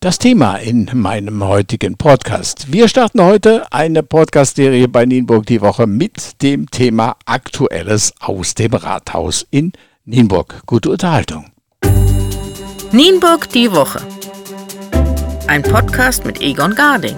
Das Thema in meinem heutigen Podcast. Wir starten heute eine Podcast-Serie bei Nienburg die Woche mit dem Thema Aktuelles aus dem Rathaus in Nienburg. Gute Unterhaltung. Nienburg die Woche. Ein Podcast mit Egon Garding.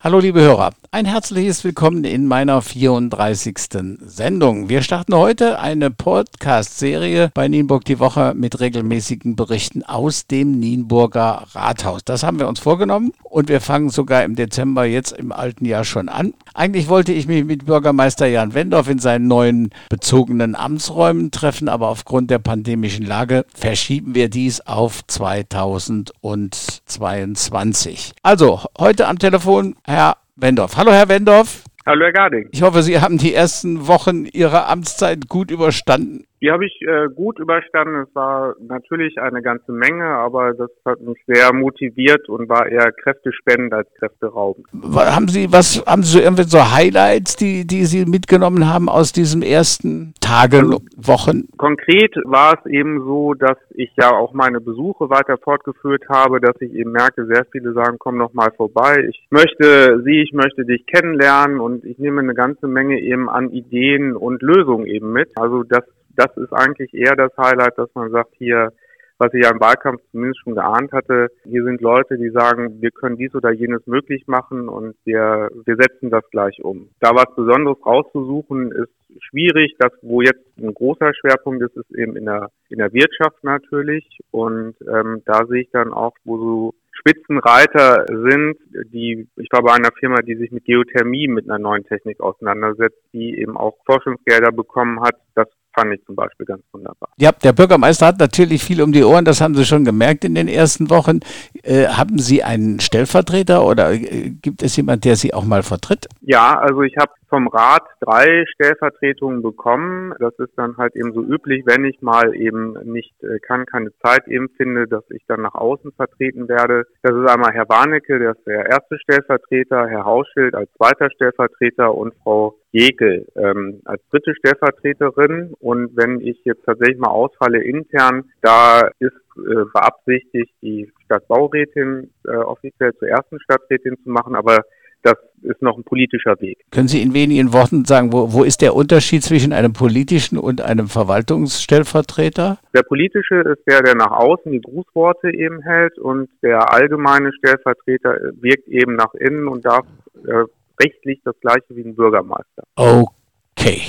Hallo liebe Hörer, ein herzliches Willkommen in meiner 34. Sendung. Wir starten heute eine Podcast-Serie bei Nienburg die Woche mit regelmäßigen Berichten aus dem Nienburger Rathaus. Das haben wir uns vorgenommen und wir fangen sogar im Dezember jetzt im alten Jahr schon an. Eigentlich wollte ich mich mit Bürgermeister Jan Wendorf in seinen neuen bezogenen Amtsräumen treffen, aber aufgrund der pandemischen Lage verschieben wir dies auf 2022. Also heute am Telefon Herr Wendorf. Hallo, Herr Wendorf. Hallo, Herr Garding. Ich hoffe, Sie haben die ersten Wochen Ihrer Amtszeit gut überstanden. Die habe ich äh, gut überstanden. Es war natürlich eine ganze Menge, aber das hat mich sehr motiviert und war eher kräftespendend als kräfteraubend. Haben Sie was, haben Sie irgendwie so Highlights, die, die Sie mitgenommen haben aus diesen ersten Tagen, also, Wochen? Konkret war es eben so, dass ich ja auch meine Besuche weiter fortgeführt habe, dass ich eben merke, sehr viele sagen, komm noch mal vorbei. Ich möchte Sie, ich möchte dich kennenlernen und ich nehme eine ganze Menge eben an Ideen und Lösungen eben mit. Also das das ist eigentlich eher das Highlight, dass man sagt, hier, was ich ja im Wahlkampf zumindest schon geahnt hatte, hier sind Leute, die sagen, wir können dies oder jenes möglich machen und wir, wir setzen das gleich um. Da was Besonderes rauszusuchen, ist schwierig. Das, wo jetzt ein großer Schwerpunkt ist, ist eben in der, in der Wirtschaft natürlich. Und ähm, da sehe ich dann auch, wo so Spitzenreiter sind, die, ich glaube, einer Firma, die sich mit Geothermie mit einer neuen Technik auseinandersetzt, die eben auch Forschungsgelder bekommen hat. Das fand ich zum Beispiel ganz wunderbar. Ja, der Bürgermeister hat natürlich viel um die Ohren, das haben Sie schon gemerkt in den ersten Wochen. Äh, haben Sie einen Stellvertreter oder äh, gibt es jemand, der Sie auch mal vertritt? Ja, also ich habe vom Rat drei Stellvertretungen bekommen. Das ist dann halt eben so üblich, wenn ich mal eben nicht äh, kann, keine Zeit eben finde, dass ich dann nach außen vertreten werde. Das ist einmal Herr Warnecke, der ist der erste Stellvertreter, Herr Hauschild als zweiter Stellvertreter und Frau Jekel ähm, als dritte Stellvertreterin. Und wenn ich jetzt tatsächlich mal ausfalle intern, da ist äh, beabsichtigt, die Stadtbaurätin äh, offiziell zur ersten Stadträtin zu machen, aber das ist noch ein politischer Weg. Können Sie in wenigen Worten sagen, wo, wo ist der Unterschied zwischen einem politischen und einem Verwaltungsstellvertreter? Der politische ist der, der nach außen die Grußworte eben hält und der allgemeine Stellvertreter wirkt eben nach innen und darf äh, rechtlich das gleiche wie ein Bürgermeister. Okay.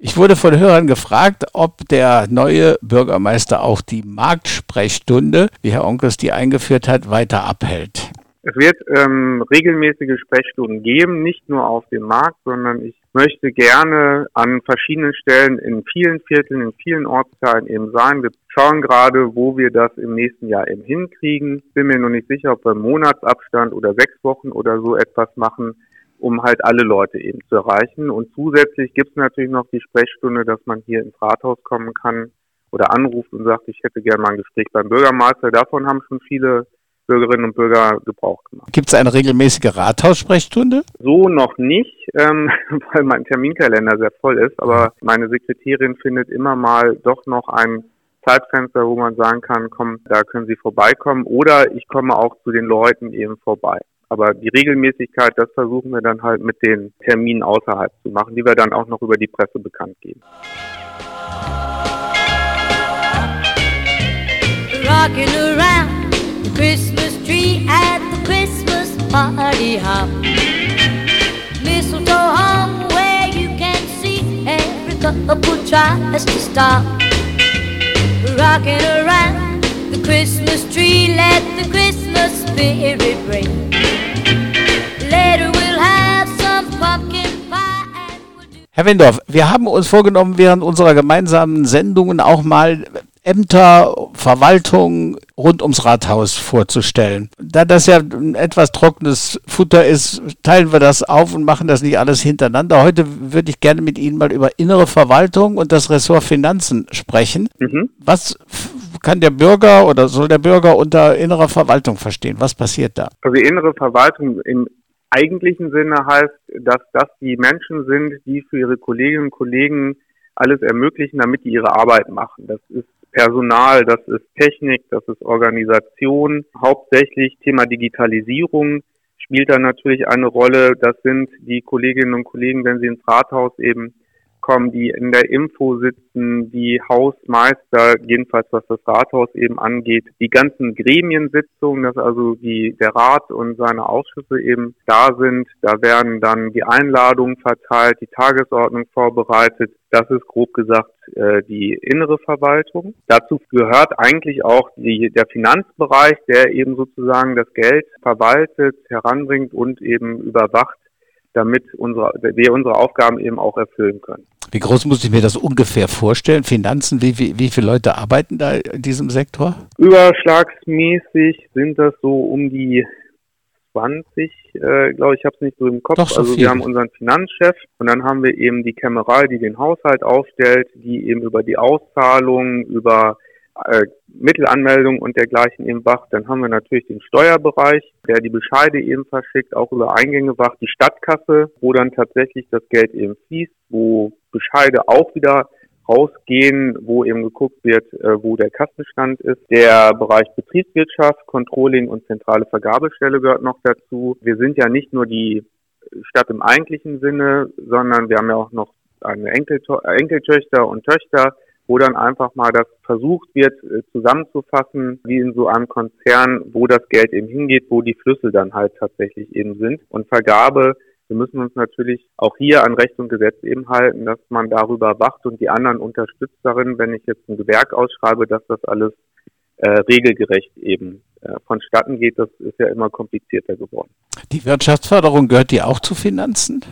Ich wurde von Hörern gefragt, ob der neue Bürgermeister auch die Marktsprechstunde, wie Herr Onkels die eingeführt hat, weiter abhält. Es wird ähm, regelmäßige Sprechstunden geben, nicht nur auf dem Markt, sondern ich möchte gerne an verschiedenen Stellen in vielen Vierteln, in vielen Ortsteilen eben sein. Wir schauen gerade, wo wir das im nächsten Jahr eben hinkriegen. Bin mir noch nicht sicher, ob wir Monatsabstand oder sechs Wochen oder so etwas machen, um halt alle Leute eben zu erreichen. Und zusätzlich gibt es natürlich noch die Sprechstunde, dass man hier ins Rathaus kommen kann oder anruft und sagt, ich hätte gerne mal ein Gespräch beim Bürgermeister. Davon haben schon viele Bürgerinnen und Bürger Gebrauch gemacht. Gibt es eine regelmäßige Rathaussprechstunde? So noch nicht, ähm, weil mein Terminkalender sehr voll ist. Aber meine Sekretärin findet immer mal doch noch ein Zeitfenster, wo man sagen kann, komm, da können Sie vorbeikommen. Oder ich komme auch zu den Leuten eben vorbei. Aber die Regelmäßigkeit, das versuchen wir dann halt mit den Terminen außerhalb zu machen, die wir dann auch noch über die Presse bekannt geben. Rocking around Christmas tree at the Christmas party hop. Mistletoe hung where you can see every couple tries to stop. Rocking around the Christmas tree, let the Christmas spirit ring. Herr Wendorf, wir haben uns vorgenommen, während unserer gemeinsamen Sendungen auch mal Ämter, Verwaltung rund ums Rathaus vorzustellen. Da das ja ein etwas trockenes Futter ist, teilen wir das auf und machen das nicht alles hintereinander. Heute würde ich gerne mit Ihnen mal über innere Verwaltung und das Ressort Finanzen sprechen. Mhm. Was kann der Bürger oder soll der Bürger unter innerer Verwaltung verstehen? Was passiert da? Also innere Verwaltung im eigentlichen Sinne heißt, dass das die Menschen sind, die für ihre Kolleginnen und Kollegen alles ermöglichen, damit die ihre Arbeit machen. Das ist Personal, das ist Technik, das ist Organisation. Hauptsächlich Thema Digitalisierung spielt da natürlich eine Rolle. Das sind die Kolleginnen und Kollegen, wenn sie ins Rathaus eben kommen, die in der Info sitzen, die Hausmeister, jedenfalls was das Rathaus eben angeht, die ganzen Gremiensitzungen, dass also die, der Rat und seine Ausschüsse eben da sind. Da werden dann die Einladungen verteilt, die Tagesordnung vorbereitet. Das ist grob gesagt äh, die innere Verwaltung. Dazu gehört eigentlich auch die, der Finanzbereich, der eben sozusagen das Geld verwaltet, heranbringt und eben überwacht, damit unsere, wir unsere Aufgaben eben auch erfüllen können. Wie groß muss ich mir das ungefähr vorstellen? Finanzen, wie, wie, wie viele Leute arbeiten da in diesem Sektor? Überschlagsmäßig sind das so um die 20, äh, glaube ich, habe es nicht so im Kopf. So also viel. wir haben unseren Finanzchef und dann haben wir eben die Kämmerei, die den Haushalt aufstellt, die eben über die Auszahlung, über äh, Mittelanmeldung und dergleichen eben wacht. Dann haben wir natürlich den Steuerbereich, der die Bescheide eben verschickt, auch über Eingänge wacht, die Stadtkasse, wo dann tatsächlich das Geld eben fließt, wo Bescheide auch wieder rausgehen, wo eben geguckt wird, äh, wo der Kassenstand ist. Der Bereich Betriebswirtschaft, Controlling und zentrale Vergabestelle gehört noch dazu. Wir sind ja nicht nur die Stadt im eigentlichen Sinne, sondern wir haben ja auch noch eine Enkelto Enkeltöchter und Töchter, wo dann einfach mal das versucht wird äh, zusammenzufassen, wie in so einem Konzern, wo das Geld eben hingeht, wo die Flüsse dann halt tatsächlich eben sind. Und Vergabe wir müssen uns natürlich auch hier an Recht und Gesetz eben halten, dass man darüber wacht und die anderen unterstützt darin, wenn ich jetzt ein Gewerk ausschreibe, dass das alles äh, regelgerecht eben äh, vonstatten geht. Das ist ja immer komplizierter geworden. Die Wirtschaftsförderung gehört die auch zu Finanzen?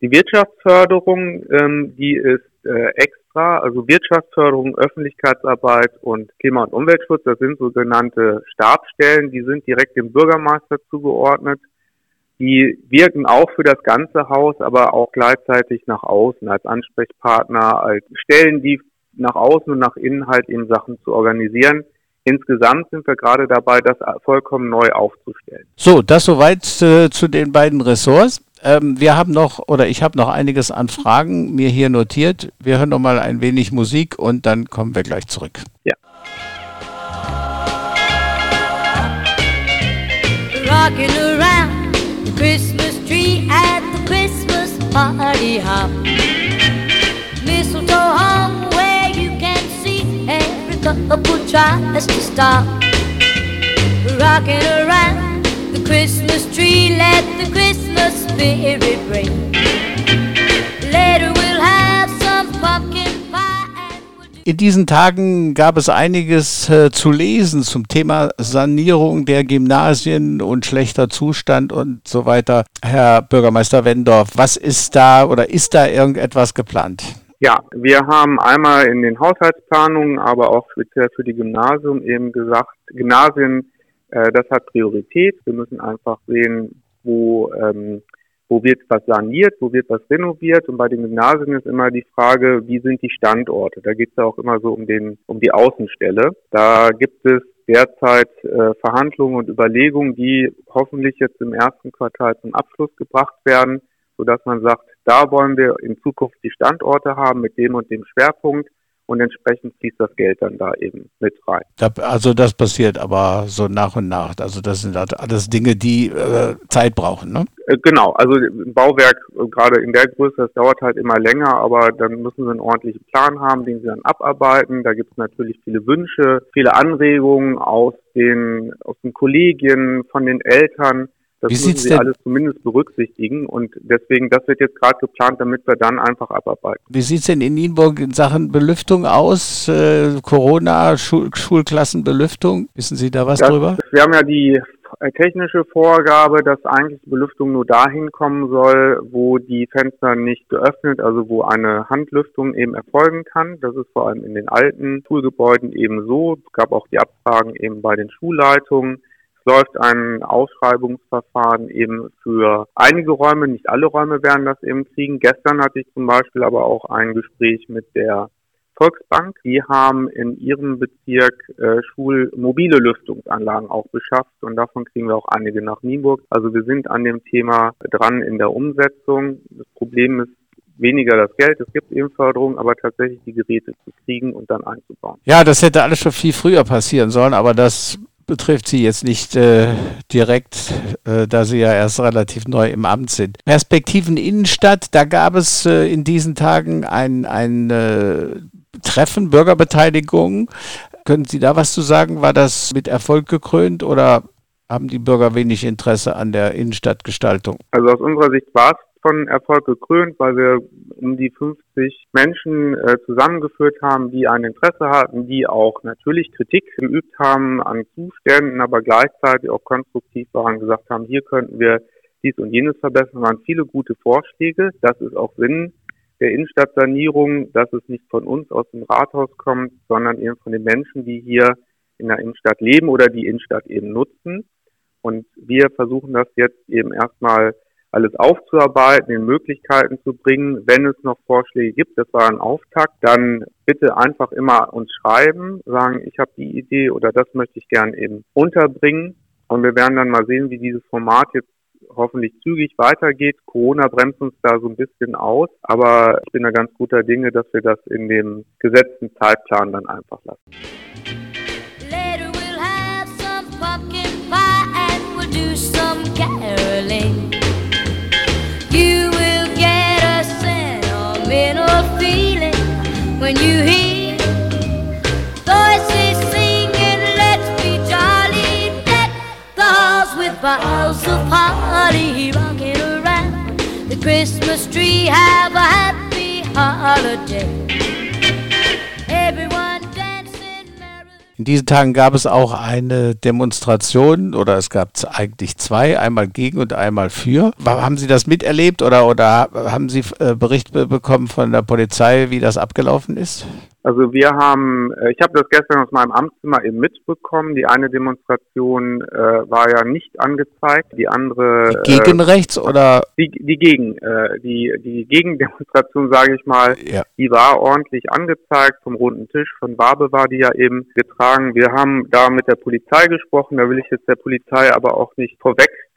Die Wirtschaftsförderung, ähm, die ist äh, extra, also Wirtschaftsförderung, Öffentlichkeitsarbeit und Klima- und Umweltschutz, das sind sogenannte Stabsstellen, die sind direkt dem Bürgermeister zugeordnet. Die wirken auch für das ganze Haus, aber auch gleichzeitig nach außen als Ansprechpartner, als Stellen, die nach außen und nach innen halt eben Sachen zu organisieren. Insgesamt sind wir gerade dabei, das vollkommen neu aufzustellen. So, das soweit äh, zu den beiden Ressorts. Ähm, wir haben noch, oder ich habe noch einiges an Fragen mir hier notiert. Wir hören noch mal ein wenig Musik und dann kommen wir gleich zurück. Ja. Rocking around the Christmas tree at the Christmas party hop. Couple tries to stop. Rocking around the Christmas tree, let the Christmas spirit ring. In diesen Tagen gab es einiges äh, zu lesen zum Thema Sanierung der Gymnasien und schlechter Zustand und so weiter. Herr Bürgermeister Wendorf, was ist da oder ist da irgendetwas geplant? Ja, wir haben einmal in den Haushaltsplanungen, aber auch speziell für die Gymnasium eben gesagt, Gymnasien, äh, das hat Priorität. Wir müssen einfach sehen, wo, ähm, wo wird was saniert, wo wird was renoviert. Und bei den Gymnasien ist immer die Frage, wie sind die Standorte? Da geht es ja auch immer so um den, um die Außenstelle. Da gibt es derzeit äh, Verhandlungen und Überlegungen, die hoffentlich jetzt im ersten Quartal zum Abschluss gebracht werden, sodass man sagt, da wollen wir in Zukunft die Standorte haben mit dem und dem Schwerpunkt und entsprechend fließt das Geld dann da eben mit rein. Also das passiert aber so nach und nach. Also das sind halt alles Dinge, die äh, Zeit brauchen. Ne? Äh, Genau, also ein Bauwerk äh, gerade in der Größe, das dauert halt immer länger, aber dann müssen sie einen ordentlichen Plan haben, den sie dann abarbeiten. Da gibt es natürlich viele Wünsche, viele Anregungen aus den aus den Kollegien, von den Eltern. Das Wie müssen sie denn- alles zumindest berücksichtigen und deswegen, das wird jetzt gerade geplant, damit wir dann einfach abarbeiten. Wie sieht es denn in Nienburg in Sachen Belüftung aus? Äh, Corona, Schul Schulklassenbelüftung? Wissen Sie da was Das, drüber? wir haben ja die technische Vorgabe, dass eigentlich die Belüftung nur dahin kommen soll, wo die Fenster nicht geöffnet, also wo eine Handlüftung eben erfolgen kann. Das ist vor allem in den alten Schulgebäuden eben so. Es gab auch die Abfragen eben bei den Schulleitungen. Läuft ein Ausschreibungsverfahren eben für einige Räume, nicht alle Räume werden das eben kriegen. Gestern hatte ich zum Beispiel aber auch ein Gespräch mit der Volksbank, die haben in ihrem Bezirk äh, schulmobile Lüftungsanlagen auch beschafft und davon kriegen wir auch einige nach Nienburg. Also wir sind an dem Thema dran in der Umsetzung. Das Problem ist weniger das Geld, es gibt eben Förderung, aber tatsächlich die Geräte zu kriegen und dann einzubauen. Ja, das hätte alles schon viel früher passieren sollen, aber das betrifft Sie jetzt nicht äh, direkt, äh, da Sie ja erst relativ neu im Amt sind. Perspektiven Innenstadt, da gab es äh, in diesen Tagen ein, ein äh, Treffen, Bürgerbeteiligung. Können Sie da was zu sagen? War das mit Erfolg gekrönt oder haben die Bürger wenig Interesse an der Innenstadtgestaltung? Also aus unserer Sicht war es von Erfolg gekrönt, weil wir um die 50 Menschen äh, zusammengeführt haben, die ein Interesse hatten, die auch natürlich Kritik geübt haben an Zuständen, aber gleichzeitig auch konstruktiv waren, gesagt haben, hier könnten wir dies und jenes verbessern, waren viele gute Vorschläge. Das ist auch Sinn der Innenstadtsanierung, dass es nicht von uns aus dem Rathaus kommt, sondern eben von den Menschen, die hier in der Innenstadt leben oder die Innenstadt eben nutzen. Und wir versuchen das jetzt eben erstmal alles aufzuarbeiten, in Möglichkeiten zu bringen. Wenn es noch Vorschläge gibt, das war ein Auftakt, dann bitte einfach immer uns schreiben, sagen, ich habe die Idee oder das möchte ich gern eben unterbringen. Und wir werden dann mal sehen, wie dieses Format jetzt hoffentlich zügig weitergeht. Corona bremst uns da so ein bisschen aus, aber ich bin da ganz guter Dinge, dass wir das in dem gesetzten Zeitplan dann einfach lassen. When you hear voices singing, let's be jolly. With of holly around the Christmas tree. Have a happy holiday. In diesen Tagen gab es auch eine Demonstration oder es gab eigentlich zwei, einmal gegen und einmal für. Haben Sie das miterlebt oder, oder haben Sie äh, Bericht be bekommen von der Polizei, wie das abgelaufen ist? Also wir haben, äh, ich habe das gestern aus meinem Amtszimmer eben mitbekommen. Die eine Demonstration äh, war ja nicht angezeigt, die andere Die gegen rechts oder äh, die, die Gegen, äh, die die Gegendemonstration, sage ich mal, ja. die war ordentlich angezeigt vom runden Tisch. Von Wabe war die ja eben getragen. Wir haben da mit der Polizei gesprochen. Da will ich jetzt der Polizei aber auch nicht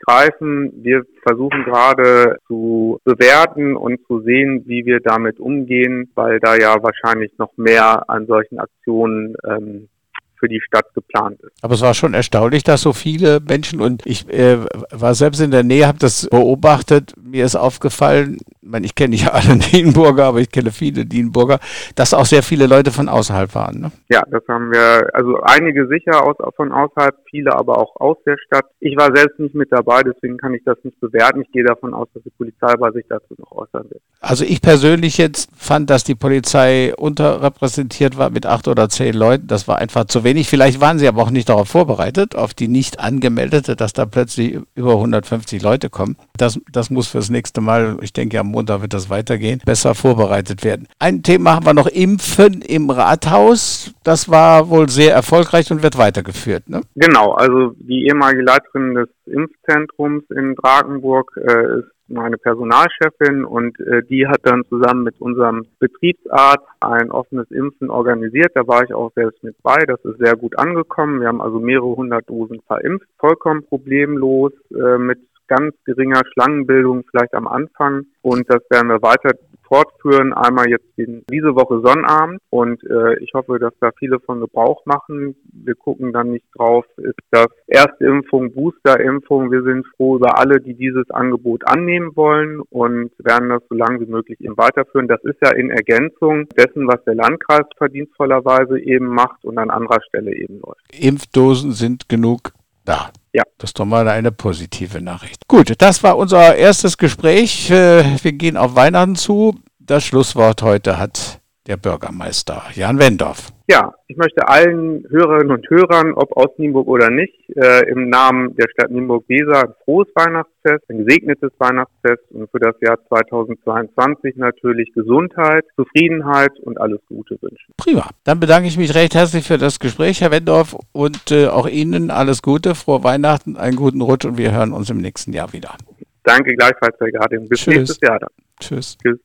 vorweggreifen. Wir versuchen gerade zu bewerten und zu sehen, wie wir damit umgehen, weil da ja wahrscheinlich noch mehr an solchen Aktionen ähm, für die Stadt geplant ist. Aber es war schon erstaunlich, dass so viele Menschen und ich äh, war selbst in der Nähe, habe das beobachtet. Mir ist aufgefallen, ich, meine, ich kenne nicht alle Nienburger, aber ich kenne viele Nienburger, dass auch sehr viele Leute von außerhalb waren. Ne? Ja, das haben wir, also einige sicher aus, von außerhalb, viele aber auch aus der Stadt. Ich war selbst nicht mit dabei, deswegen kann ich das nicht bewerten. Ich gehe davon aus, dass die Polizei bei sich dazu noch äußern wird. Also ich persönlich jetzt fand, dass die Polizei unterrepräsentiert war mit acht oder zehn Leuten. Das war einfach zu wenig. Vielleicht waren sie aber auch nicht darauf vorbereitet, auf die nicht angemeldete, dass da plötzlich über 150 Leute kommen. Das, das muss fürs nächste Mal, ich denke am Montag wird das weitergehen, besser vorbereitet werden. Ein Thema haben wir noch, Impfen im Rathaus. Das war wohl sehr erfolgreich und wird weitergeführt. Ne? Genau, also die ehemalige Leiterin des Impfzentrums in Drakenburg äh, ist meine Personalchefin und äh, die hat dann zusammen mit unserem Betriebsarzt ein offenes Impfen organisiert. Da war ich auch selbst mit bei. Das ist sehr gut angekommen. Wir haben also mehrere hundert Dosen verimpft. Vollkommen problemlos äh, mit ganz geringer Schlangenbildung vielleicht am Anfang. Und das werden wir weiter fortführen. Einmal jetzt in, diese Woche Sonnabend und äh, ich hoffe, dass da viele von Gebrauch machen. Wir gucken dann nicht drauf, ist das Erstimpfung, Boosterimpfung. Wir sind froh über alle, die dieses Angebot annehmen wollen und werden das so lange wie möglich eben weiterführen. Das ist ja in Ergänzung dessen, was der Landkreis verdienstvollerweise eben macht und an anderer Stelle eben läuft. Impfdosen sind genug da. Ja. Das ist doch mal eine positive Nachricht. Gut, das war unser erstes Gespräch. Äh, Wir gehen auf Weihnachten zu. Das Schlusswort heute hat der Bürgermeister Jan Wendorf. Ja, ich möchte allen Hörerinnen und Hörern, ob aus Nienburg oder nicht, äh, im Namen der Stadt Nienburg-Weser ein frohes Weihnachtsfest, ein gesegnetes Weihnachtsfest und für das Jahr 2022 natürlich Gesundheit, Zufriedenheit und alles Gute wünschen. Prima. Dann bedanke ich mich recht herzlich für das Gespräch, Herr Wendorf, und äh, auch Ihnen alles Gute, frohe Weihnachten, einen guten Rutsch und wir hören uns im nächsten Jahr wieder. Danke gleichfalls, Herr Garding. Bis Tschüss. nächstes Jahr dann. Tschüss. Tschüss.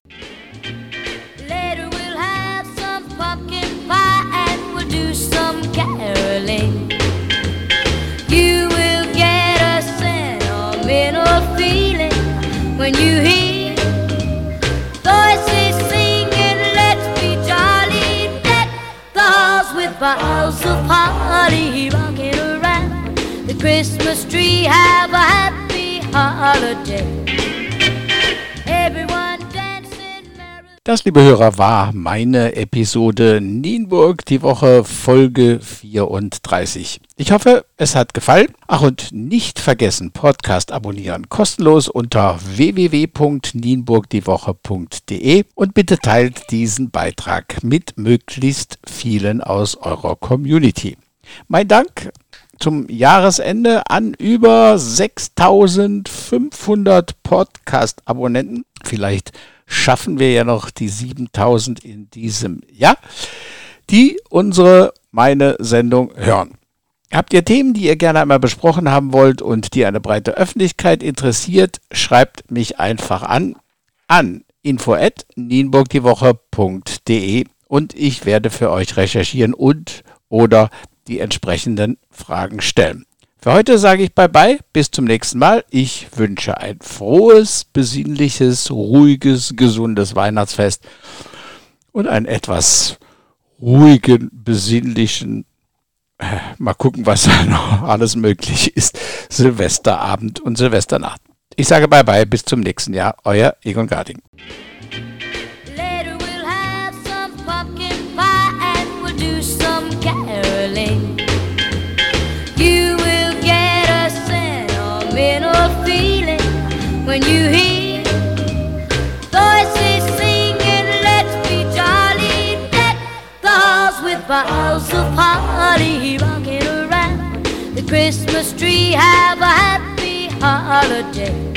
Christmas tree. Have a happy holiday. Everyone dancing. Das, liebe Hörer, war meine Episode Nienburg, die Woche Folge 34. Ich hoffe, es hat gefallen. Ach, und nicht vergessen, Podcast abonnieren. Kostenlos unter www.nienburgdiewoche.de und bitte teilt diesen Beitrag mit möglichst vielen aus eurer Community. Mein Dank zum Jahresende an über 6500 Podcast-Abonnenten. Vielleicht schaffen wir ja noch die 7000 in diesem Jahr, die unsere, meine Sendung hören. Habt ihr Themen, die ihr gerne einmal besprochen haben wollt und die eine breite Öffentlichkeit interessiert, schreibt mich einfach an an info@nienburgdiewoche.de und ich werde für euch recherchieren und oder die entsprechenden Fragen stellen. Für heute sage ich bye bye, bis zum nächsten Mal. Ich wünsche ein frohes, besinnliches, ruhiges, gesundes Weihnachtsfest und einen etwas ruhigen, besinnlichen, äh, mal gucken, was da noch alles möglich ist, Silvesterabend und Silvesternacht. Ich sage bye bye, bis zum nächsten Jahr. Euer Egon Garding. Christmas tree. Have a happy holiday.